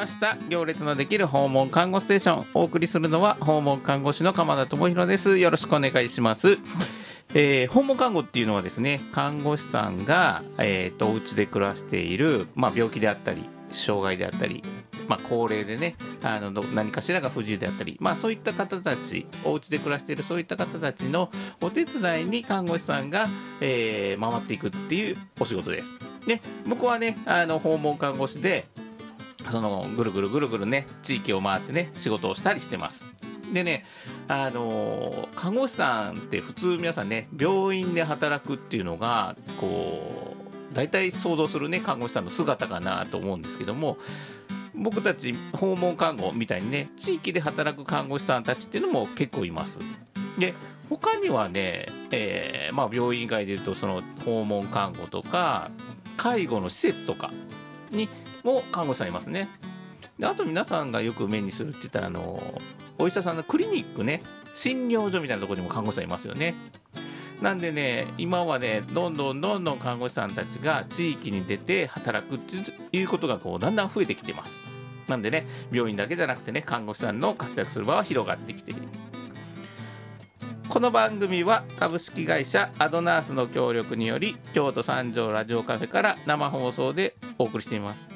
ました。行列のできる訪問看護ステーション。お送りするのは訪問看護師の鎌田智博です。よろしくお願いします。えー、訪問看護っていうのはですね看護師さんが、えーと、お家で暮らしている、まあ、病気であったり障害であったり、まあ、高齢でねあの何かしらが不自由であったり、まあ、そういった方たちお家で暮らしているそういった方たちのお手伝いに看護師さんが、えー、回っていくっていうお仕事です。で僕はねあの訪問看護師でそのぐるぐるぐるぐるね地域を回ってね仕事をしたりしてます。でねあの看護師さんって普通皆さんね病院で働くっていうのがこう大体想像するね看護師さんの姿かなと思うんですけども僕たち訪問看護みたいにね地域で働く看護師さんたちっていうのも結構います。で他にはね、えーまあ、病院以外でいうとその訪問看護とか介護の施設とかにも看護師さんいますね。であと皆さんがよく目にするって言ったらあのお医者さんのクリニックね診療所みたいなところにも看護師さんいますよね。なんでね今はねどんどんどんどん看護師さんたちが地域に出て働くっていうことがこうだんだん増えてきてます。なんでね病院だけじゃなくてね看護師さんの活躍する場は広がってきている。この番組は株式会社アドナースの協力により京都三条ラジオカフェから生放送でお送りしています。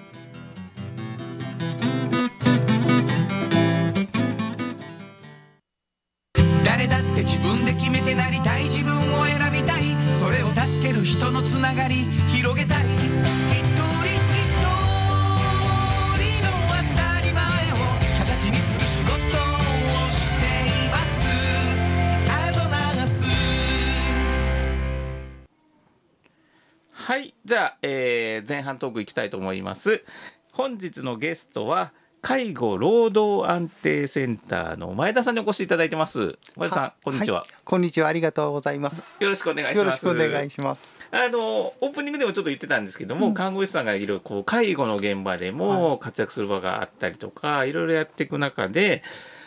ー前半トークいきたいと思います。本日のゲストは介護労働安定センターの前田さんにお越しいただいてます。前田さんこんにちは、い。こんにちは。ありがとうございます。よろしくお願いします。よろしくお願いします。あのオープニングでもちょっと言ってたんですけども、看護師さんがいるこう介護の現場でも活躍する場があったりとか、い、ろいろやっていく中で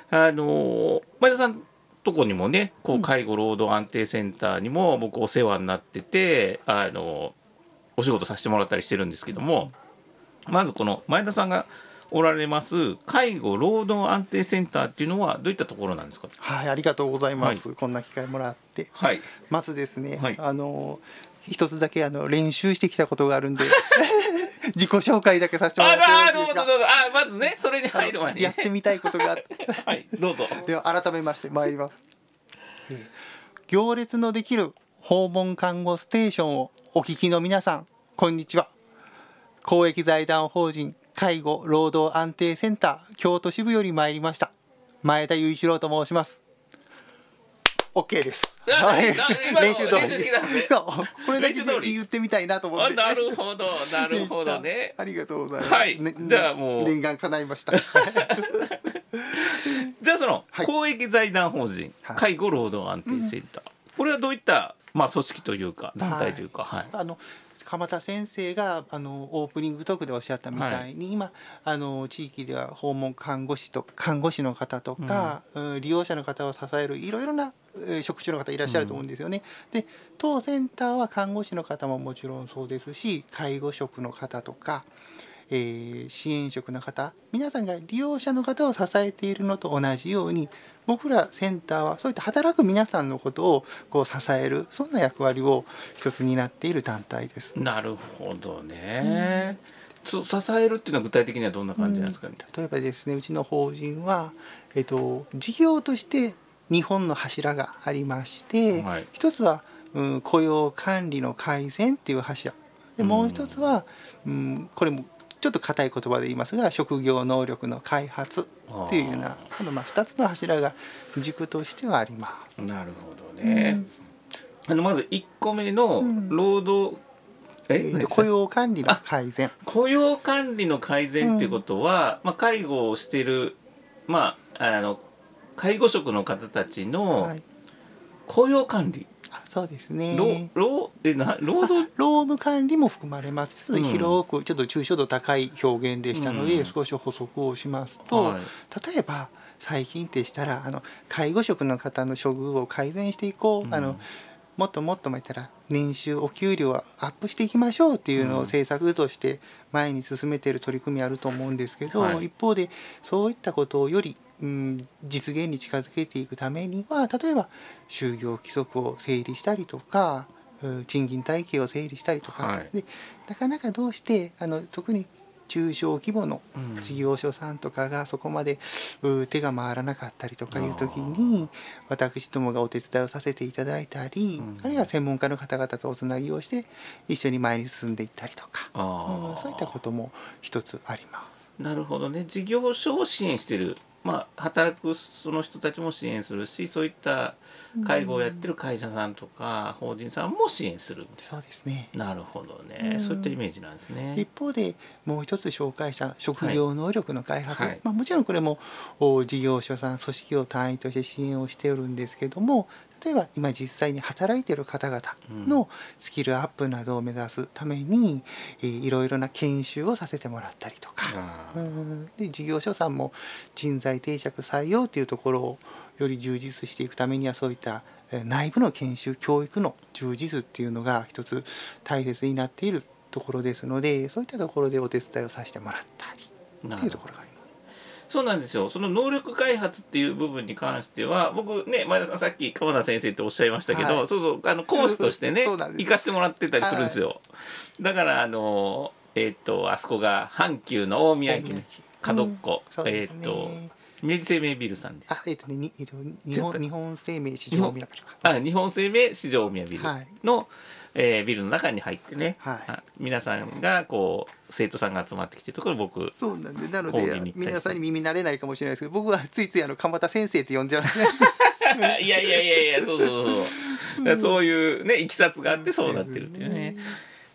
あの前田さんとこにもねこう介護労働安定センターにも僕お世話になっててあのお仕事させてもらったりしてるんですけどもまずこの前田さんがおられます介護労働安定センターっていうのはどういったところなんですか？はいありがとうございます、こんな機会もらって。はい。まずですね、はい。あの一つだけあの練習してきたことがあるんで 自己紹介だけさせてもらってよあどうぞどうぞあまずねそれに入る前に、ね、やってみたいことがあって。はいどうぞ。では改めまして参ります、えー行列のできる訪問看護ステーションをお聞きの皆さんこんにちは。公益財団法人介護労働安定センター京都支部より参りました前田雄一郎と申します。OK です。あはい。練習通り。これだけ言ってみたいなと思って。あなるほどなるほどね。ありがとうございます。はい。じゃあもう。念願叶いました。じゃあその、はい。公益財団法人はい。介護労働安定センター、これはどういったまあ組織というか団体というかはい、あの鎌田先生があのオープニングトークでおっしゃったみたいに、今あの地域では訪問看護師とか看護師の方とか、うん。利用者の方を支えるいろいろなえー職種の方いらっしゃると思うんですよね。で当センターは看護師の方ももちろんそうですし介護職の方とか、えー支援職の方皆さんが利用者の方を支えているのと同じように僕らセンターはそういった働く皆さんのことをこう支えるそんな役割を一つ担っている団体です。なるほどね、つ支えるっていうのは具体的にはどんな感じなんですか？ね、例えばですねうちの法人は、えっと、事業として日本の柱がありまして、はい。一つは、うん、雇用管理の改善っていう柱。でもう一つは、うん、これもちょっと硬い言葉で言いますが職業能力の開発っていうようなこのまあ2つの柱が軸としてはあります。なるほどね、あのまず1個目の労働、え？えーと雇用管理の改善。雇用管理の改善っていうことは、まあ、介護をしてるまああの介護職の方たちのはい、雇用管理、あそうです労ね。労えな労働？労務管理も含まれます。広くちょっと抽象度高い表現でしたので、うん。少し補足をしますと、はい。例えば最近でしたらあの介護職の方の処遇を改善していこう、うん。あのもっともっとまたら年収お給料はアップしていきましょうっていうのをうん。政策として前に進めている取り組みあると思うんですけど、はい。一方でそういったことをより、うん、実現に近づけていくためには例えば就業規則を整理したりとかうん賃金体系を整理したりとか、はい。でなかなかどうしてあの特に中小規模のうん事業所さんとかがそこまでう手が回らなかったりとかいう時に私どもがお手伝いをさせていただいたり、うん。あるいは専門家の方々とおつなぎをして一緒に前に進んでいったりとか、そういったことも一つあります。なるほどね。事業所を支援してるまあ働くその人たちも支援するしそういった介護をやってる会社さんとか法人さんも支援するみたいそうですね。ななるほどね、うん。そういったイメージなんですね。一方でもう一つ紹介した職業能力の開発、はい。まあ、もちろんこれもお事業所さん組織を単位として支援をしておるんですけども例えば今実際に働いている方々のスキルアップなどを目指すために、えーいろいろな研修をさせてもらったりとか、うん。で事業所さんも人材定着採用というところをより充実していくためにはそういったえー内部の研修教育の充実っていうのが一つ大切になっているところですのでそういったところでお手伝いをさせてもらったりっていうところがあります。そうなんですよ。その能力開発っていう部分に関しては僕ね前田さんさっき川田先生っておっしゃいましたけど、はい。そうそうあの講師としてね 行かしてもらってたりするんですよ、だからあのえっ、とあそこが阪急の大宮駅の角っこ、そうえっ、ですね。と明治生命ビルさんであえっ、とねにえっ、と日本日本生命市場宮か。あ日本生命市場大宮ビルはい。の、えービルの中に入ってね、はい。あ皆さんがこう生徒さんが集まってきてるところ僕そうなんでなので皆さんに耳慣れないかもしれないですけど僕はついついあの鎌田先生って呼んじゃう。いやいやいやいやそうそうそうそう。いうねいきさつがあってそうなってるっていうね。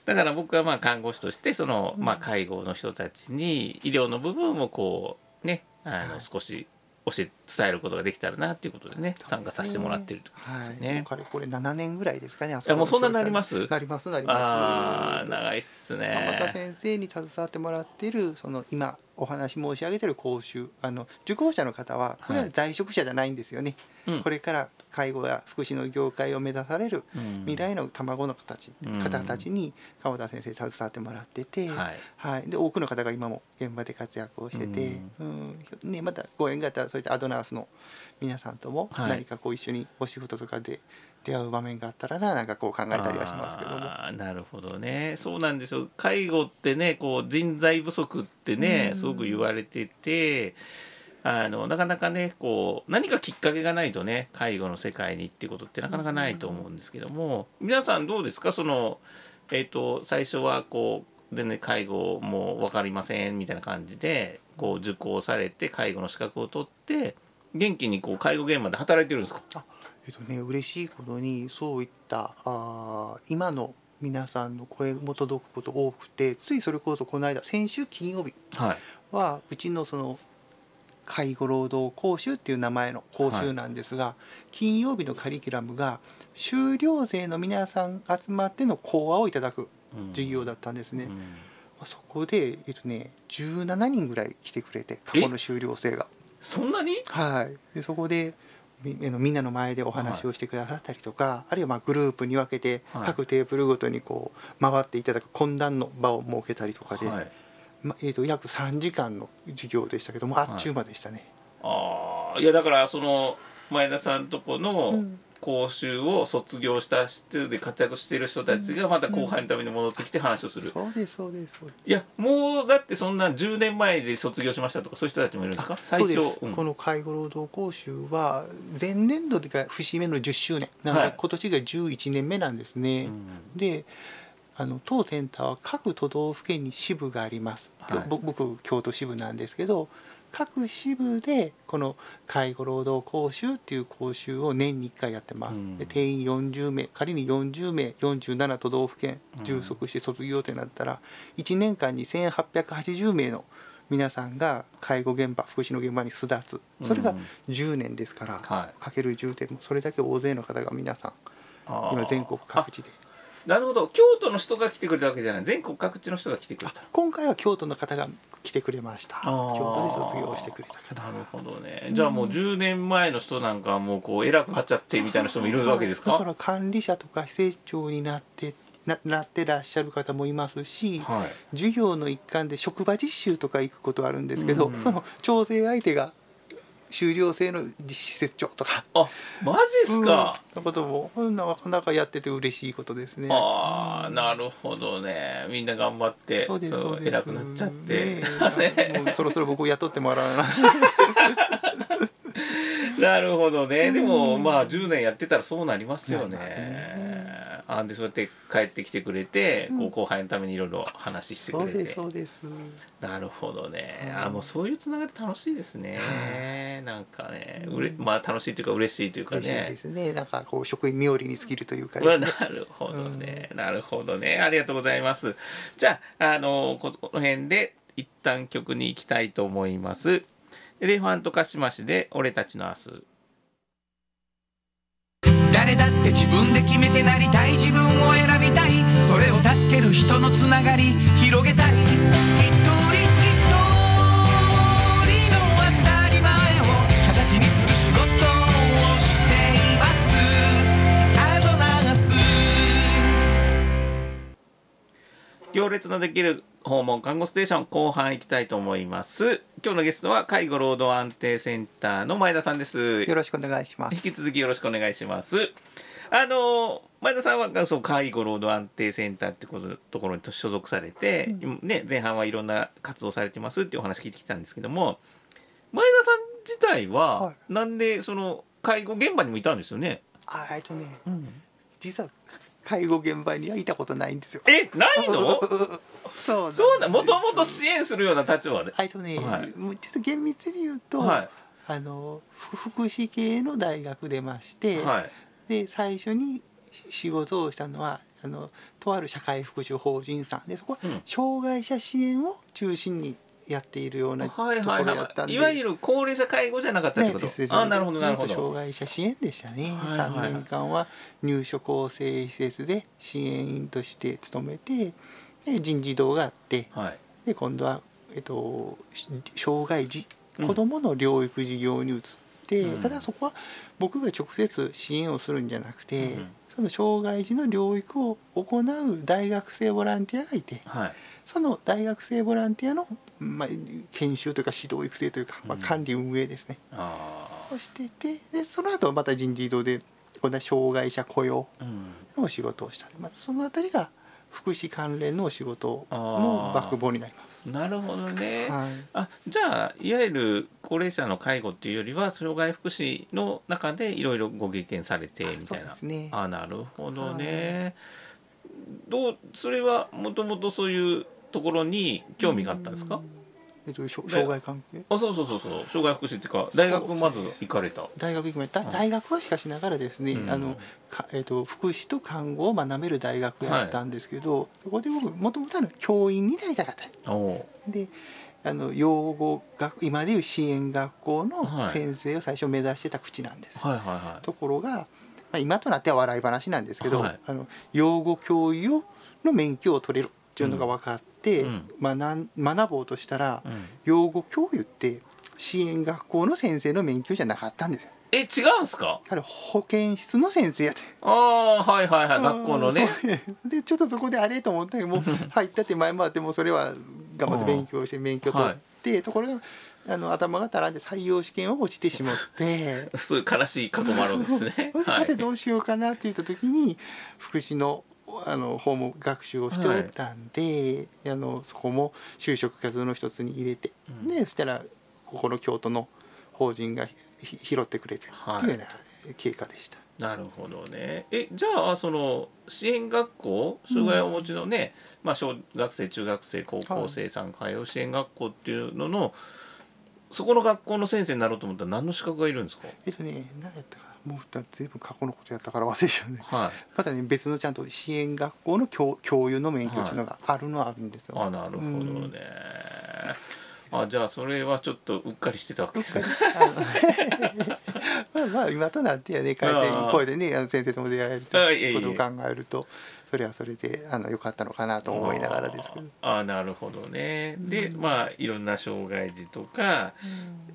だから僕はまあ看護師としてその、まあ、介護の人たちに医療の部分をこうねあのはい。少し教え伝えることができたらなっていうことでね参加させてもらってるってことですはい、ね。もうかれこれ7年ぐらいですかね。あもうそんなになります？なりますなります。ああ長いっす鎌田ね。先生に携わってもらっているその今お話申し上げている講習あの受講者の方はこれは在職者じゃないんですよね、うん。これから介護や福祉の業界を目指されるうん。未来の卵の形、うん。方たちに川田先生携わってもらってて、はい。はい、で多くの方が今も現場で活躍をしてて、うん。ね、またご縁があったらそういったアドナースの皆さんともはい。何かこう一緒にお仕事とかで出会う場面があったらななんかこう考えたりはしますけども。なるほどね。そうなんですよ。介護ってねこう人材不足ってねうん。すごく言われててあのなかなかねこう何かきっかけがないとね介護の世界にっていうことってなかなかないと思うんですけども。皆さんどうですか？そのえっ、と最初はこう全然介護もう分かりませんみたいな感じでこう受講されて介護の資格を取って元気にこう介護現場で働いてるんですか？えっとね嬉しいことにそういったあー今の皆さんの声も届くこと多くてついそれこそこの間先週金曜日はい。はうちのその介護労働講習っていう名前の講習なんですが、金曜日のカリキュラムが修了生の皆さん集まっての講話をいただく授業だったんですね。うん。まあそこで、えっとね、17人ぐらい来てくれて過去の修了生が。そんなに？はい、でそこでみんなの前でお話をしてくださったりとか、あるいはまあグループに分けてはい。各テーブルごとにこう回っていただく懇談の場を設けたりとかで、はい。まえー、と約3時間の授業でしたけどもあっちゅう間でしたね。ああいやだからその前田さんとこのうん講習を卒業した人で活躍している人たちがまた後輩のために戻ってきて話をする、そうですそうです。そうですいやもうだってそんな10年前で卒業しましたとかそういう人たちもいるんですか？そうです、うん。この介護労働講習は前年度が節目の10周年。なので、はい。今年が11年目なんですね。うん。であの当センターは各都道府県に支部があります、はい。ぼ僕京都支部なんですけど各支部でこの介護労働講習っていう講習を年に1回やってます、うん。で定員40名仮に40名47都道府県充足して卒業ってなったら1年間に1880名の皆さんが介護現場福祉の現場に巣立つ。それがうん。10年ですから、はい。かける10でもそれだけ大勢の方が皆さん今全国各地で。あなるほど。京都の人が来てくれたわけじゃない。全国各地の人が来てくれた。今回は京都の方が来てくれました。京都で卒業してくれた方。なるほどね。じゃあもう10年前の人なんかはもうこう偉くなっちゃってみたいな人もいるわけですか？だから管理者とか施設長になってななってらっしゃる方もいますし、はい。授業の一環で職場実習とか行くことあるんですけど、うん。その調整相手が修了生の施設長とか。あマジっすか、うん、のこともなかなかやってて嬉しいことですね。ああなるほどね。みんな頑張ってそうですそう。偉くなっちゃって、ねえ。もうそろそろ僕を雇ってもらわな。い。なるほどね。でもまあ10年やってたらそうなりますよねあでそうやって帰ってきてくれて、うん。こう後輩のためにいろいろ話してくれて。そうですそうです。なるほどね、うん。あもうそういうつながり楽しいですね、はなんかねうれまあ楽しいというか嬉しいというか嬉しいねですね。なんかこう職員冥利に尽きるというかうわね。なるほどね、なるほどね。ありがとうございます。じゃああのここの辺で一旦曲に行きたいと思います。エレファントカシマシで俺たちの明日。誰だって自分でてなりたい自分を選びたい。それを助ける人のつながり広げたい。一人一人の当たり前を形にする仕事をしています。アドナース行列のできる訪問看護ステーション後半行きたいと思います。今日のゲストは介護労働安定センターの前田さんです。よろしくお願いします。引き続きよろしくお願いしますあの前田さんはそう介護労働安定センターってことところに所属されて、ね、前半はいろんな活動されてますっていうお話聞いてきたんですけども前田さん自体は、はなんでその介護現場にもいたんですよね、あえっとね、実は介護現場にはいたことないんですよ。えないの？そうそうだもともと支援するような立場で、えっとね、はい。もうちょっと厳密に言うと、はい。あのふ福祉系の大学出まして、はいで最初にし仕事をしたのはあのとある社会福祉法人さんでそこはうん。障害者支援を中心にやっているようなところやったんで、はいいわゆる高齢者介護じゃなかったってこと、ねですあなるほどなるほ障ど害者支援でしたね、はいはい。はい3年間は入所構成施設で支援員として勤めてで人事異動があってはい。で今度は、えっと、し障害児うん。子どもの療育事業に移って、うん。ただそこは僕が直接支援をするんじゃなくて、うんその障害児の療育を行う大学生ボランティアがいてはい。その大学生ボランティアの、まあ、研修というか指導育成というか、まあ、うん管理運営ですね、あをしていてでその後また人事異動で今度は障害者雇用のお仕事をした、まあ、そのあたりが福祉関連のお仕事のバックボーンになります。なるほどね、はい。あじゃあいわゆる高齢者の介護っていうよりは障害福祉の中でいろいろご経験されてみたいな。ね。あなるほどね、どうそれはもともとそういうところに興味があったんですか、えっと、障害関係？あそうそうそうそう。障害福祉っていうか大学まず行かれた。大学行きました大学はしかしながらですね、うん。あのかえっと福祉と看護を学べる大学やったんですけど、そこで僕もともと教員になりたかった。であの養護学今でいう支援学校のはい。先生を最初目指してた口なんです、はいはいはい。ところが、まあ、今となっては笑い話なんですけど、はい。あの養護教諭をの免許を取れるっていうのが分かって、うん。学ん学ぼうとしたら、うん。養護教諭って支援学校の先生の免許じゃなかったんですよ。え違うんすか？あれ保健室の先生やって。ああはいはいはい学校のね。でちょっとそこであれと思ったけどもう入ったって前もあってもそれは頑張って勉強して免許取って、ところがあの頭が足らんで採用試験を落ちてしまって。そういう悲しい過去もあるんですね。さてどうしようかなって言った時に福祉のあの訪問学習をしておったんで、あのそこも就職活動の一つに入れて、うんでそしたらここの京都の法人がひ拾ってくれてっていうような経過でした。なるほどね。えじゃあその支援学校障害をお持ちのね、まあ小学生中学生高校生さん通う支援学校っていうのの、そこの学校の先生になろうと思ったら何の資格がいるんですか？えっとね何やったかなもうずいぶん過去のことやったから忘れちゃうね。はい。またね別のちゃんと支援学校の教教諭の免許っていうのがあるのはあるんですよ。あなるほどね。うんああじゃあそれはちょっとうっかりしてたわけですね。まあまあ今となってはね変えて声でねあの先生とも出会えるとあいうことを考えるとそれはそれであの良かったのかなと思いながらですけど。ああなるほどね。で、まあいろんな障害児とか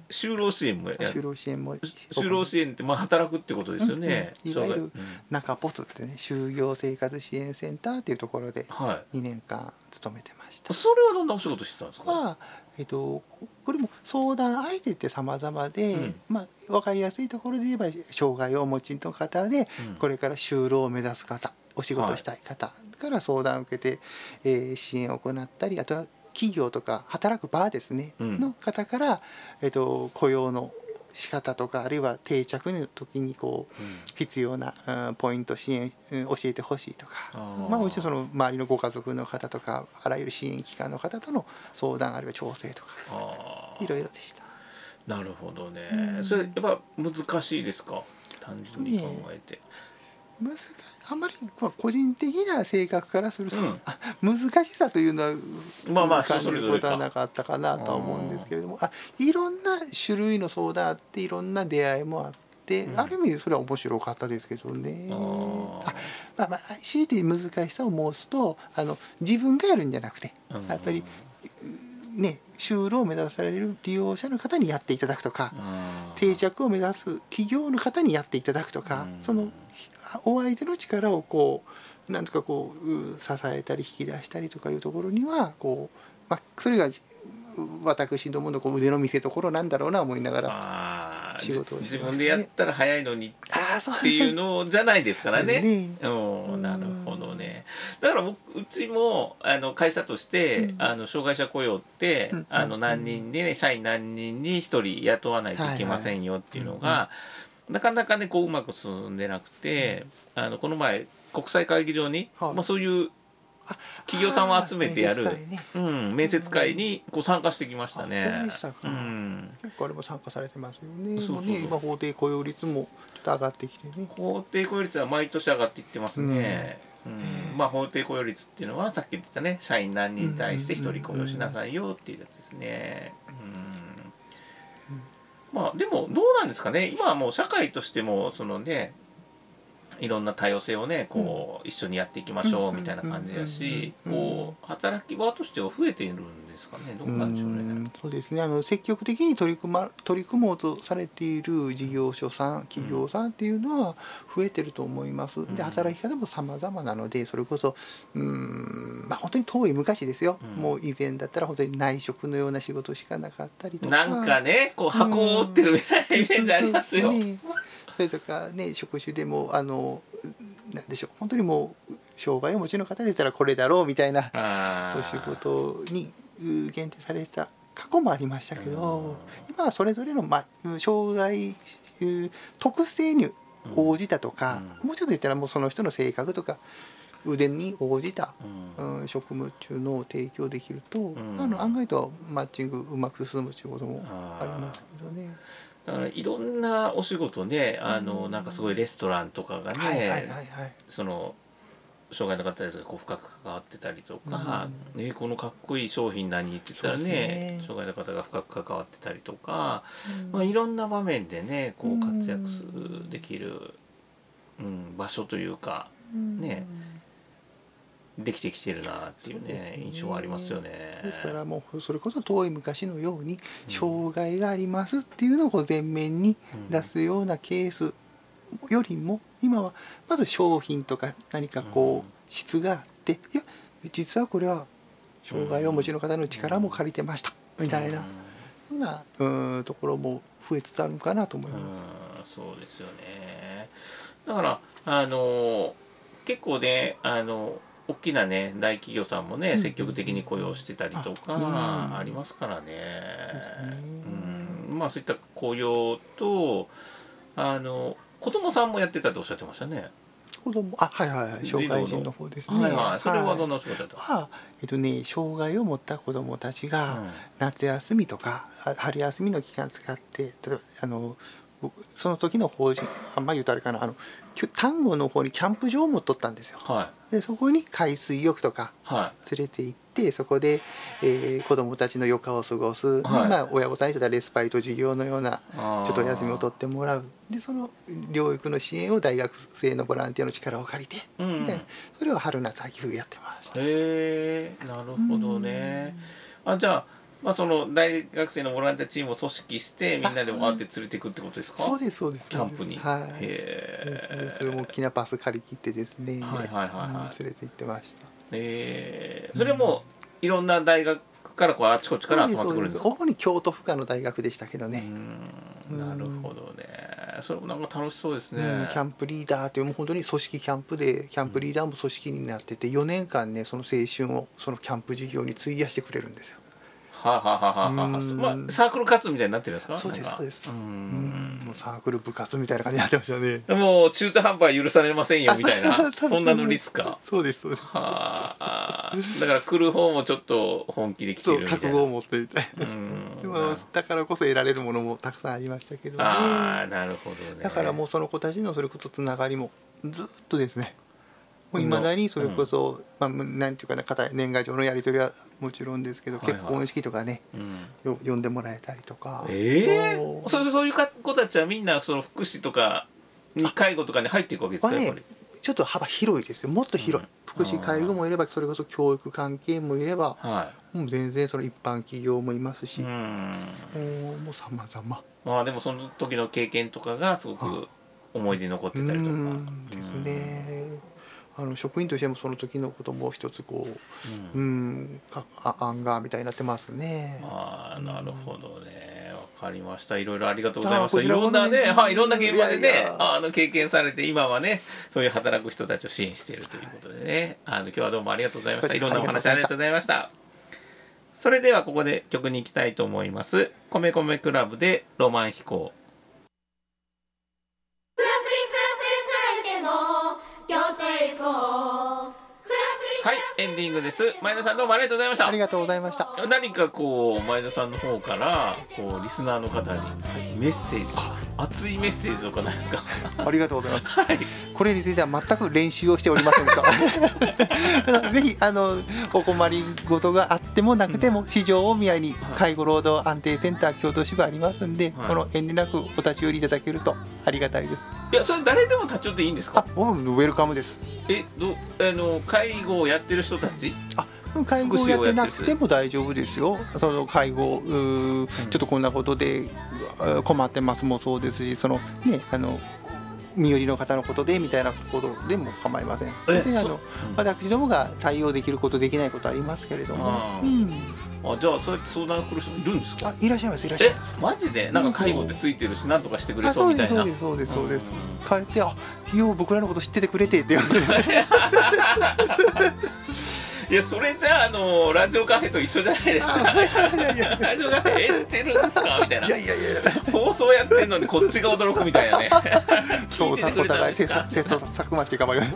就労支援もや就労支援も就労支援ってまあ働くってことですよね。うんうんいわゆる障中ポツってね就業生活支援センターっていうところで害うんはい。2年間勤めてました。それはどんなお仕事してたんですか？まあえっと、これも相談相手って様々で、うんまあ、分かりやすいところで言えば障害をお持ちの方で、うんこれから就労を目指す方お仕事したい方から相談を受けて、えー支援を行ったりあとは企業とか働く場ですね、うんの方から、えっと、雇用の仕方とかあるいは定着の時にこううん必要な、うんポイント支援、うん教えてほしいとかまあ、もちろんその周りのご家族の方とかあらゆる支援機関の方との相談あるいは調整とかあいろいろでした。あなるほどね。うんそれやっぱ難しいですか？単純に考えて。難しあんまり個人的な性格からすると、うん。あ難しさというのはまあまあ感じることはなかったかなとは思うんですけれどもあいろんな種類の相談あっていろんな出会いもあって、うん。ある意味それは面白かったですけどね。あまあまあ強いて難しさを申すとあの自分がやるんじゃなくてうん。やっぱりね就労を目指される利用者の方にやっていただくとか。定着を目指す企業の方にやっていただくとか、うん。そのお相手の力をこうなんとかこうう支えたり引き出したりとかいうところにはこう、まあ、それがう私どものこう腕の見せ所なんだろうな思いながら仕事をね自分でやったら早いのにっていうのじゃないですからね。ねうん、なるほどね。だから僕うちもあの会社として、うんあの障害者雇用って、うんあの何人で、ね、社員何人に一人雇わないといけませんよっていうのが、なかなかねこううまく進んでなくて、あのこの前国際会議場に、はいまあそういう企業さんを集めてやるねうん、面接会にこう参加してきましたね。あそうでしたかうん結構あれも参加されてますよね。そうそうそうもね今法定雇用率もちょっと上がってきてね。法定雇用率は毎年上がっていってますね。うんまあ法定雇用率っていうのはさっき言ったね社員何人に対して一人雇用しなさいよっていうやつですね。うんまあでもどうなんですかね。今はもう社会としてもそのねいろんな多様性をねこう一緒にやっていきましょうみたいな感じだしこう働き場としては増えているんですかねどうなんでしょうね。うん。そうですね。あの積極的に取り組ま取り組もうとされている事業所さん企業さんっていうのは増えてると思います。ん。で働き方も様々なのでそれこそうんまあ本当に遠い昔ですよ、うん。もう以前だったら本当に内職のような仕事しかなかったりとか。なんかねこう箱を折ってるみたいなイメージありますよ。それとかね職種でもあのなんでしょう本当にもう障害をお持ちの方でしたらこれだろうみたいなお仕事にう限定されてた過去もありましたけど、うん。今はそれぞれの、まあ、障害う特性に応じたとか、うん。もうちょっと言ったらもうその人の性格とか腕に応じた、うん。うん、職務っていうのを提供できると、ん。あの案外とマッチングうまく進むっていうこともありますけどね。だからいろんなお仕事ねあのうん。なんかすごいレストランとかがね。その障害の方たちがこう深く関わってたりとか、ね、このかっこいい商品何って言ったらねね。障害の方が深く関わってたりとか、まあ、いろんな場面でねこう活躍するできる、うん、場所というかねできてきてるなっていうねね印象はありますよね。ですからもうそれこそ遠い昔のように障害がありますっていうのを前面に出すようなケースよりも今はまず商品とか何かこう質があっていや実はこれは障害をお持ちの方の力も借りてましたみたいなそんなうんところも増えつつあるのかなと思います。うんそうですよねだからあの結構ねあの大きなね大企業さんもね、うん。積極的に雇用してたりとかありますからね。うん。まあそういった雇用とあの子供さんもやってたっておっしゃってましたね。子供あはいはいはい。障害人の方ですね。はいはい。それはどんな仕事だったはえっとね障害を持った子供たちが、夏休みとかあ春休みの期間使って例えばあの僕その時の法人あんま言うとあれかなあの丹後の方にキャンプ場を持っとったんですよ。はでそこに海水浴とかい。は連れて行ってそこで、えー子供たちの余暇を過ごす、ではい。まあ、親御さんにとってはレスパイト授業のようなちょっとお休みを取ってもらう。でその療育の支援を大学生のボランティアの力を借りて、うんみたいな。それを春夏秋冬やってました。へえなるほどね。あじゃあまあその大学生のボランティアチームを組織してみんなでわーって連れていくってことですか？そうですそうですキャンプに。はい。へえそうです大きなバス借り切ってですね、はいはいはいはい。うん連れて行ってました。えー。それもいろんな大学からこうあちこちから集まってくるんですか？主に京都府下の大学でしたけどうね、んなるほどね。それもなんか楽しそうですね。うんキャンプリーダーというもう本当に組織キャンプでキャンプリーダーも組織になってて4年間ねその青春をそのキャンプ事業に費やしてくれるんですよ。はあ、はあはあは。あはまあ、サークル活動みたいになってるんですか？そうですそうです。ううん。んもうサークル部活みたいな感じになってましたね。もう中途半端は許されませんよみたいな。あそんなノリっすか？そうですそうです。はあ。だから来る方もちょっと本気で来てそうるみたいな。覚悟を持ってみたい。だからこそ得られるものもたくさんありましたけど。ね。ああなるほどねだからもうその子たちのそれこそつながりもずっとですねいまだにそれこそ、まあ、なんていうかな年賀状のやり取りはもちろんですけど、はいはい。結婚式とかねうん。よ呼んでもらえたりとか。ええそう。それそういう子たちはみんなその福祉とかに介護とかに入っていくわけですかはねやっぱり？ちょっと幅広いですよ。もっと広い、うん。福祉介護もいればそれこそ教育関係もいればはもう全然その一般企業もいますし、いうん。もうさまざままあでもその時の経験とかがすごく思い出に残ってたりとか。うん。ですねあの職員としてもその時のことも一つこううん。かあ案がみたいになってますね。ああなるほどね。わかりました。いろいろありがとうございましたいあーこちらこそろんなねねはいいろんな現場でねあの経験されて今はねそういう働く人たちを支援しているということでね。あの今日はどうもありがとうございました。いろんなお話ありがとうございました。それではここで曲に行きたいと思います。米米クラブでロマン飛行エンディングです。前田さんどうもありがとうございました。ありがとうございました。何かこう前田さんの方からこうリスナーの方にメッセージ熱いメッセージとかないですか？ありがとうございます。はいこれについては全く練習をしておりませんでした。ぜひあのお困りごとがあってもなくても、市場大宮に介護労働安定センター京都支部ありますんで、はいこの遠慮なくお立ち寄りいただけるとありがたいです。いやそれ誰でも立ち寄っていいんですあか、もうウェルカムです。えどあの介護をやってる人たち？介護をやってなくても大丈夫ですよ。その介護ちょっとこんなことでう困ってますもそうですし、そのねあの身寄りの方のことでみたいなことでも構いません。え別にあの私どもが対応できることできないことありますけれども。あ、うーん、あじゃあそうやって相談来る人いるんですか？あいらっしゃいますいらっしゃいえます。マジで？なんか介護ってついてるし何とかしてくれあそうみたいな。そうですそうですそうです。うん。帰ってあよう僕らのこと知っててくれてって言われて いやそれじゃああのラジオカフェと一緒じゃないですか。ラジオカフェえ知ってるんですか？みたいな。いやいやいや。放送やってんのにこっちが驚くみたいなね。そうお互いですか。切磋琢磨して頑張ります。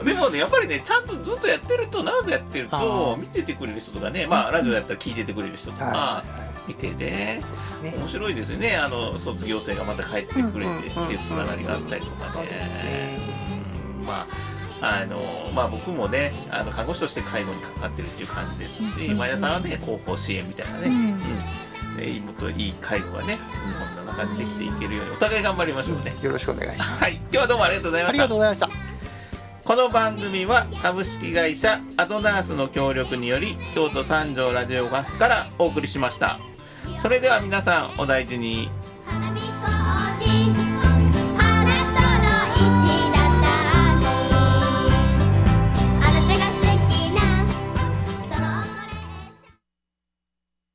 うん。でもねやっぱりねちゃんとずっとやってると長くやってるあとー見ててくれる人とかねまあラジオやったら聞いててくれる人とかは見てねいね。面白いですよね。あの卒業生がまた帰ってくれてっていうつながりがあったりとかね。まああのまあ、僕もねあの看護師として介護に関わってるっていう感じですし、前田さんはね後方支援みたいなね、うん。うん。ねもっといい介護がね日本の中でできていけるようにお互い頑張りましょうね、よろしくお願いします。はい。今日はどうもありがとうございまありしたがとうございました。この番組は株式会社アドナースの協力により京都三条ラジオ学からお送りしました。それでは皆さんお大事に